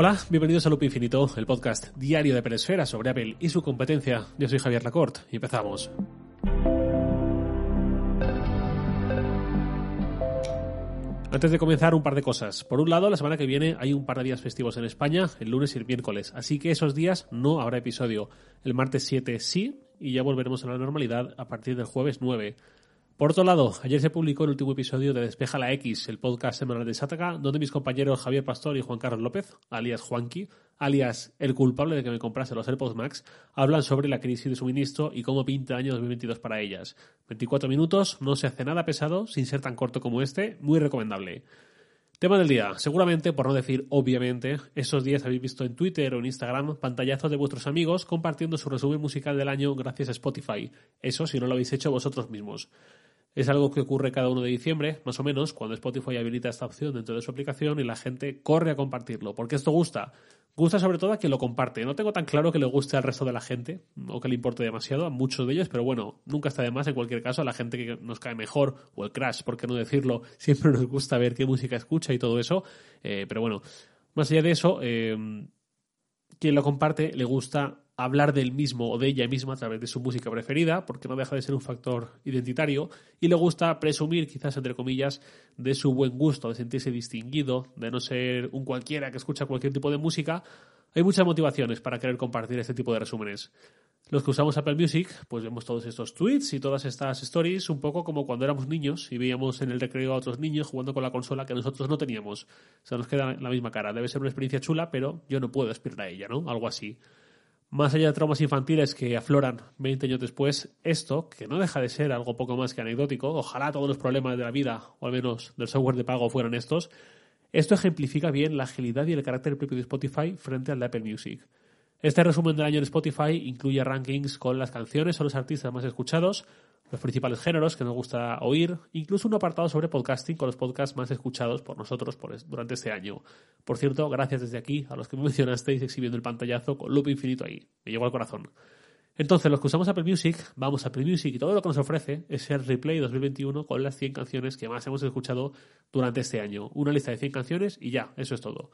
Hola, bienvenidos a Loop Infinito, el podcast diario de Peresfera sobre Apple y su competencia. Yo soy Javier Lacorte y empezamos. Antes de comenzar, un par de cosas. Por un lado, la semana que viene hay un par de días festivos en España, el lunes y el miércoles, así que esos días no habrá episodio. El martes 7 sí, y ya volveremos a la normalidad a partir del jueves 9. Por otro lado, ayer se publicó el último episodio de Despeja la X, el podcast semanal de Sataka, donde mis compañeros Javier Pastor y Juan Carlos López, alias Juanqui, alias el culpable de que me comprase los AirPods Max, hablan sobre la crisis de suministro y cómo pinta el año 2022 para ellas. 24 minutos, no se hace nada pesado, sin ser tan corto como este, muy recomendable. Tema del día. Seguramente, por no decir obviamente, estos días habéis visto en Twitter o en Instagram pantallazos de vuestros amigos compartiendo su resumen musical del año gracias a Spotify. Eso si no lo habéis hecho vosotros mismos. Es algo que ocurre cada 1 de diciembre, más o menos, cuando Spotify habilita esta opción dentro de su aplicación y la gente corre a compartirlo. Porque esto gusta. Gusta sobre todo a quien lo comparte. No tengo tan claro que le guste al resto de la gente o que le importe demasiado a muchos de ellos, pero bueno, nunca está de más en cualquier caso a la gente que nos cae mejor o el crash, por qué no decirlo. Siempre nos gusta ver qué música escucha y todo eso. Eh, pero bueno, más allá de eso, eh, quien lo comparte le gusta hablar del mismo o de ella misma a través de su música preferida, porque no deja de ser un factor identitario, y le gusta presumir, quizás entre comillas, de su buen gusto, de sentirse distinguido, de no ser un cualquiera que escucha cualquier tipo de música. Hay muchas motivaciones para querer compartir este tipo de resúmenes. Los que usamos Apple Music, pues vemos todos estos tweets y todas estas stories un poco como cuando éramos niños y veíamos en el recreo a otros niños jugando con la consola que nosotros no teníamos. O sea, nos queda la misma cara. Debe ser una experiencia chula, pero yo no puedo aspirar a ella, ¿no? Algo así. Más allá de traumas infantiles que afloran 20 años después, esto, que no deja de ser algo poco más que anecdótico, ojalá todos los problemas de la vida, o al menos del software de pago, fueran estos, esto ejemplifica bien la agilidad y el carácter propio de Spotify frente al de Apple Music. Este resumen del año de Spotify incluye rankings con las canciones o los artistas más escuchados, los principales géneros que nos gusta oír, incluso un apartado sobre podcasting con los podcasts más escuchados por nosotros durante este año. Por cierto, gracias desde aquí a los que me mencionasteis exhibiendo el pantallazo con loop infinito ahí. Me llegó al corazón. Entonces, los que usamos Apple Music, vamos a Apple Music y todo lo que nos ofrece es el Replay 2021 con las 100 canciones que más hemos escuchado durante este año. Una lista de 100 canciones y ya, eso es todo.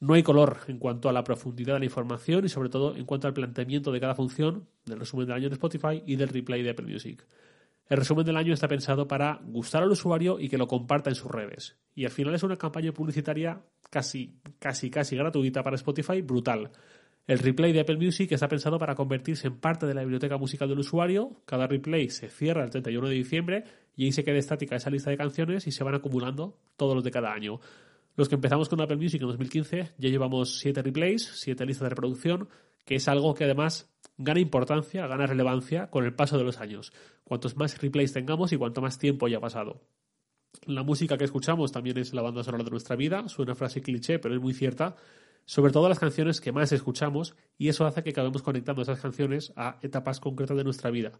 No hay color en cuanto a la profundidad de la información y sobre todo en cuanto al planteamiento de cada función del resumen del año de Spotify y del replay de Apple Music. El resumen del año está pensado para gustar al usuario y que lo comparta en sus redes. Y al final es una campaña publicitaria casi, casi, casi gratuita para Spotify, brutal. El replay de Apple Music está pensado para convertirse en parte de la biblioteca musical del usuario. Cada replay se cierra el 31 de diciembre y ahí se queda estática esa lista de canciones y se van acumulando todos los de cada año. Los que empezamos con Apple Music en 2015 ya llevamos 7 replays, 7 listas de reproducción, que es algo que además gana importancia, gana relevancia con el paso de los años. Cuantos más replays tengamos y cuanto más tiempo haya pasado. La música que escuchamos también es la banda sonora de nuestra vida, suena frase cliché, pero es muy cierta, sobre todo las canciones que más escuchamos, y eso hace que acabemos conectando esas canciones a etapas concretas de nuestra vida.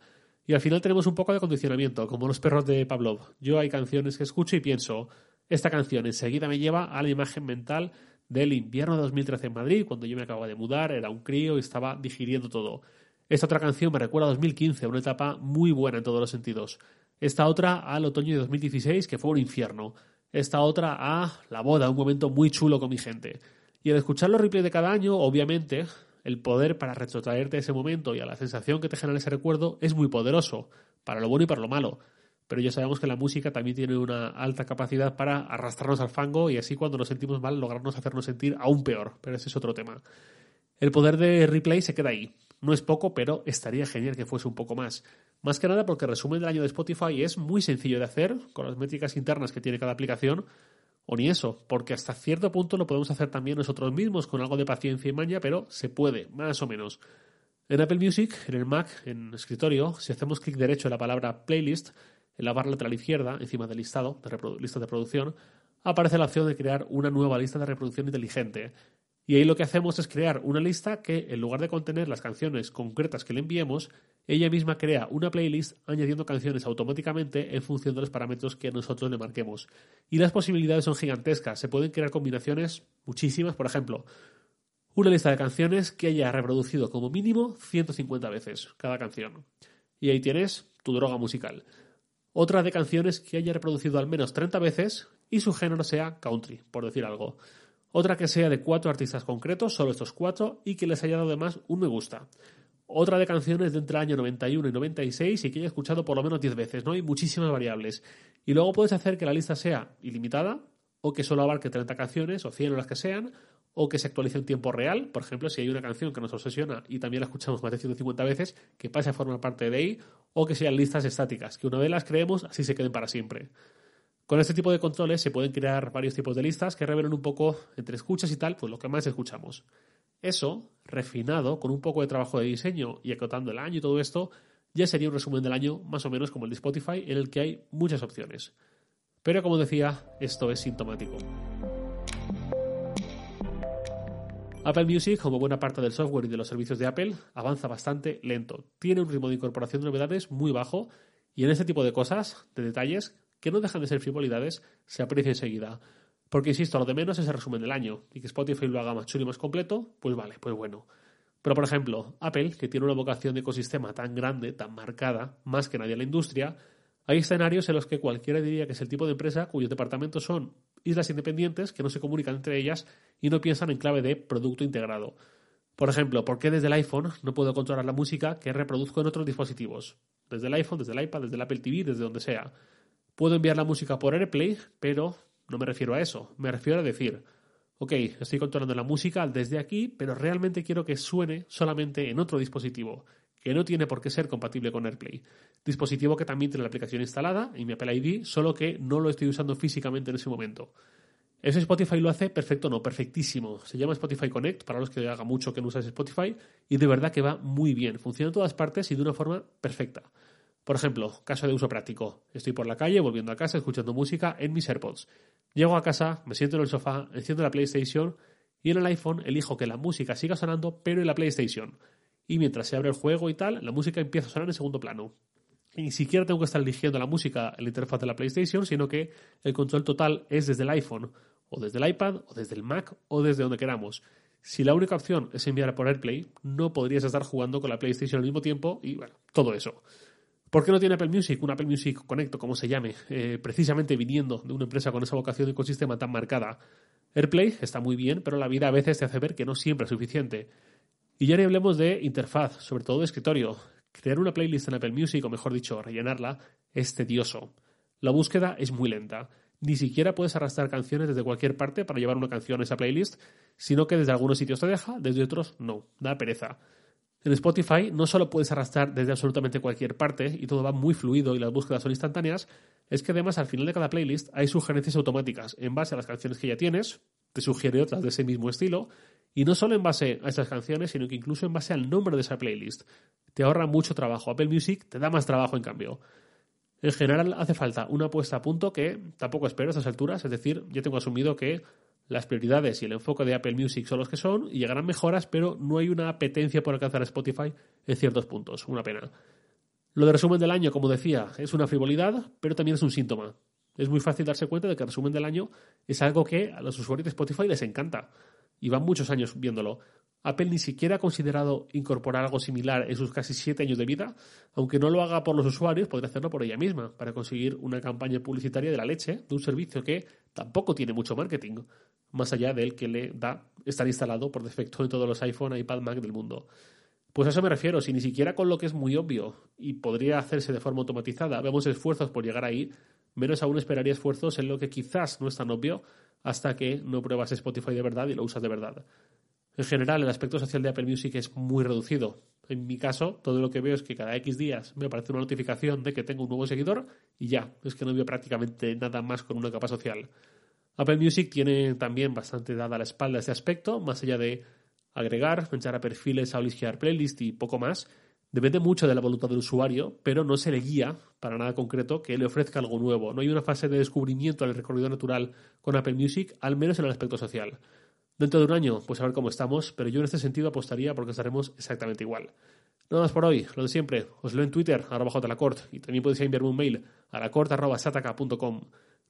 Y al final tenemos un poco de condicionamiento, como los perros de Pavlov. Yo hay canciones que escucho y pienso, esta canción enseguida me lleva a la imagen mental del invierno de 2013 en Madrid, cuando yo me acababa de mudar, era un crío y estaba digiriendo todo. Esta otra canción me recuerda a 2015, una etapa muy buena en todos los sentidos. Esta otra al otoño de 2016, que fue un infierno. Esta otra a la boda, un momento muy chulo con mi gente. Y al escuchar los replays de cada año, obviamente, el poder para retrotraerte a ese momento y a la sensación que te genera ese recuerdo es muy poderoso, para lo bueno y para lo malo pero ya sabemos que la música también tiene una alta capacidad para arrastrarnos al fango y así cuando nos sentimos mal lograrnos hacernos sentir aún peor, pero ese es otro tema. El poder de replay se queda ahí. No es poco, pero estaría genial que fuese un poco más. Más que nada porque el resumen del año de Spotify es muy sencillo de hacer, con las métricas internas que tiene cada aplicación, o ni eso, porque hasta cierto punto lo podemos hacer también nosotros mismos con algo de paciencia y maña, pero se puede, más o menos. En Apple Music, en el Mac, en escritorio, si hacemos clic derecho en la palabra playlist, en la barra lateral izquierda, encima del listado, de lista de reproducción, aparece la opción de crear una nueva lista de reproducción inteligente. Y ahí lo que hacemos es crear una lista que, en lugar de contener las canciones concretas que le enviemos, ella misma crea una playlist añadiendo canciones automáticamente en función de los parámetros que nosotros le marquemos. Y las posibilidades son gigantescas. Se pueden crear combinaciones muchísimas. Por ejemplo, una lista de canciones que haya reproducido como mínimo 150 veces cada canción. Y ahí tienes tu droga musical otra de canciones que haya reproducido al menos 30 veces y su género sea country, por decir algo. Otra que sea de cuatro artistas concretos, solo estos cuatro, y que les haya dado además un me gusta. Otra de canciones de entre el año 91 y 96 y que haya escuchado por lo menos 10 veces, ¿no? Hay muchísimas variables. Y luego puedes hacer que la lista sea ilimitada o que solo abarque 30 canciones o 100 o las que sean, o que se actualice en tiempo real. Por ejemplo, si hay una canción que nos obsesiona y también la escuchamos más de 150 veces, que pase a formar parte de ahí, o que sean listas estáticas, que una vez las creemos, así se queden para siempre. Con este tipo de controles se pueden crear varios tipos de listas que revelan un poco entre escuchas y tal, pues lo que más escuchamos. Eso, refinado, con un poco de trabajo de diseño y acotando el año y todo esto, ya sería un resumen del año más o menos como el de Spotify, en el que hay muchas opciones. Pero como decía, esto es sintomático. Apple Music, como buena parte del software y de los servicios de Apple, avanza bastante lento. Tiene un ritmo de incorporación de novedades muy bajo y en este tipo de cosas, de detalles, que no dejan de ser frivolidades, se aprecia enseguida. Porque, insisto, lo de menos es el resumen del año, y que Spotify lo haga más chulo y más completo, pues vale, pues bueno. Pero, por ejemplo, Apple, que tiene una vocación de ecosistema tan grande, tan marcada, más que nadie en la industria, hay escenarios en los que cualquiera diría que es el tipo de empresa cuyos departamentos son islas independientes que no se comunican entre ellas y no piensan en clave de producto integrado. Por ejemplo, ¿por qué desde el iPhone no puedo controlar la música que reproduzco en otros dispositivos? Desde el iPhone, desde el iPad, desde el Apple TV, desde donde sea. Puedo enviar la música por AirPlay, pero no me refiero a eso. Me refiero a decir, ok, estoy controlando la música desde aquí, pero realmente quiero que suene solamente en otro dispositivo, que no tiene por qué ser compatible con AirPlay. Dispositivo que también tiene la aplicación instalada y mi Apple ID, solo que no lo estoy usando físicamente en ese momento. ¿Ese Spotify lo hace? Perfecto, no, perfectísimo. Se llama Spotify Connect, para los que haga mucho que no usáis Spotify, y de verdad que va muy bien. Funciona en todas partes y de una forma perfecta. Por ejemplo, caso de uso práctico. Estoy por la calle, volviendo a casa, escuchando música en mis AirPods. Llego a casa, me siento en el sofá, enciendo la PlayStation y en el iPhone elijo que la música siga sonando, pero en la PlayStation. Y mientras se abre el juego y tal, la música empieza a sonar en segundo plano. Ni siquiera tengo que estar eligiendo la música en la interfaz de la PlayStation, sino que el control total es desde el iPhone, o desde el iPad, o desde el Mac, o desde donde queramos. Si la única opción es enviar por AirPlay, no podrías estar jugando con la PlayStation al mismo tiempo y bueno, todo eso. ¿Por qué no tiene Apple Music? Un Apple Music Connect, como se llame, eh, precisamente viniendo de una empresa con esa vocación de ecosistema tan marcada. AirPlay está muy bien, pero la vida a veces te hace ver que no siempre es suficiente. Y ya ni hablemos de interfaz, sobre todo de escritorio. Crear una playlist en Apple Music, o mejor dicho, rellenarla, es tedioso. La búsqueda es muy lenta. Ni siquiera puedes arrastrar canciones desde cualquier parte para llevar una canción a esa playlist, sino que desde algunos sitios te deja, desde otros no. Da pereza. En Spotify no solo puedes arrastrar desde absolutamente cualquier parte y todo va muy fluido y las búsquedas son instantáneas, es que además al final de cada playlist hay sugerencias automáticas en base a las canciones que ya tienes, te sugiere otras de ese mismo estilo, y no solo en base a esas canciones, sino que incluso en base al nombre de esa playlist. Te ahorra mucho trabajo. Apple Music te da más trabajo en cambio. En general hace falta una puesta a punto que tampoco espero a estas alturas, es decir, ya tengo asumido que las prioridades y el enfoque de Apple Music son los que son y llegarán mejoras, pero no hay una apetencia por alcanzar Spotify en ciertos puntos. Una pena. Lo de resumen del año, como decía, es una frivolidad, pero también es un síntoma. Es muy fácil darse cuenta de que el resumen del año es algo que a los usuarios de Spotify les encanta. Y van muchos años viéndolo. Apple ni siquiera ha considerado incorporar algo similar en sus casi siete años de vida, aunque no lo haga por los usuarios, podría hacerlo por ella misma, para conseguir una campaña publicitaria de la leche de un servicio que tampoco tiene mucho marketing, más allá del que le da estar instalado por defecto en todos los iPhone, iPad, Mac del mundo. Pues a eso me refiero, si ni siquiera con lo que es muy obvio y podría hacerse de forma automatizada vemos esfuerzos por llegar ahí, menos aún esperaría esfuerzos en lo que quizás no es tan obvio hasta que no pruebas Spotify de verdad y lo usas de verdad. En general, el aspecto social de Apple Music es muy reducido. En mi caso, todo lo que veo es que cada X días me aparece una notificación de que tengo un nuevo seguidor y ya, es que no veo prácticamente nada más con una capa social. Apple Music tiene también bastante dada la espalda este aspecto, más allá de agregar, echar a perfiles a playlist y poco más. Depende mucho de la voluntad del usuario, pero no se le guía para nada concreto que le ofrezca algo nuevo. No hay una fase de descubrimiento del recorrido natural con Apple Music, al menos en el aspecto social. Dentro de un año, pues a ver cómo estamos, pero yo en este sentido apostaría porque estaremos exactamente igual. Nada más por hoy, lo de siempre. Os leo en Twitter, arroba jlacort, y también podéis enviarme un mail a lacort.sataka.com.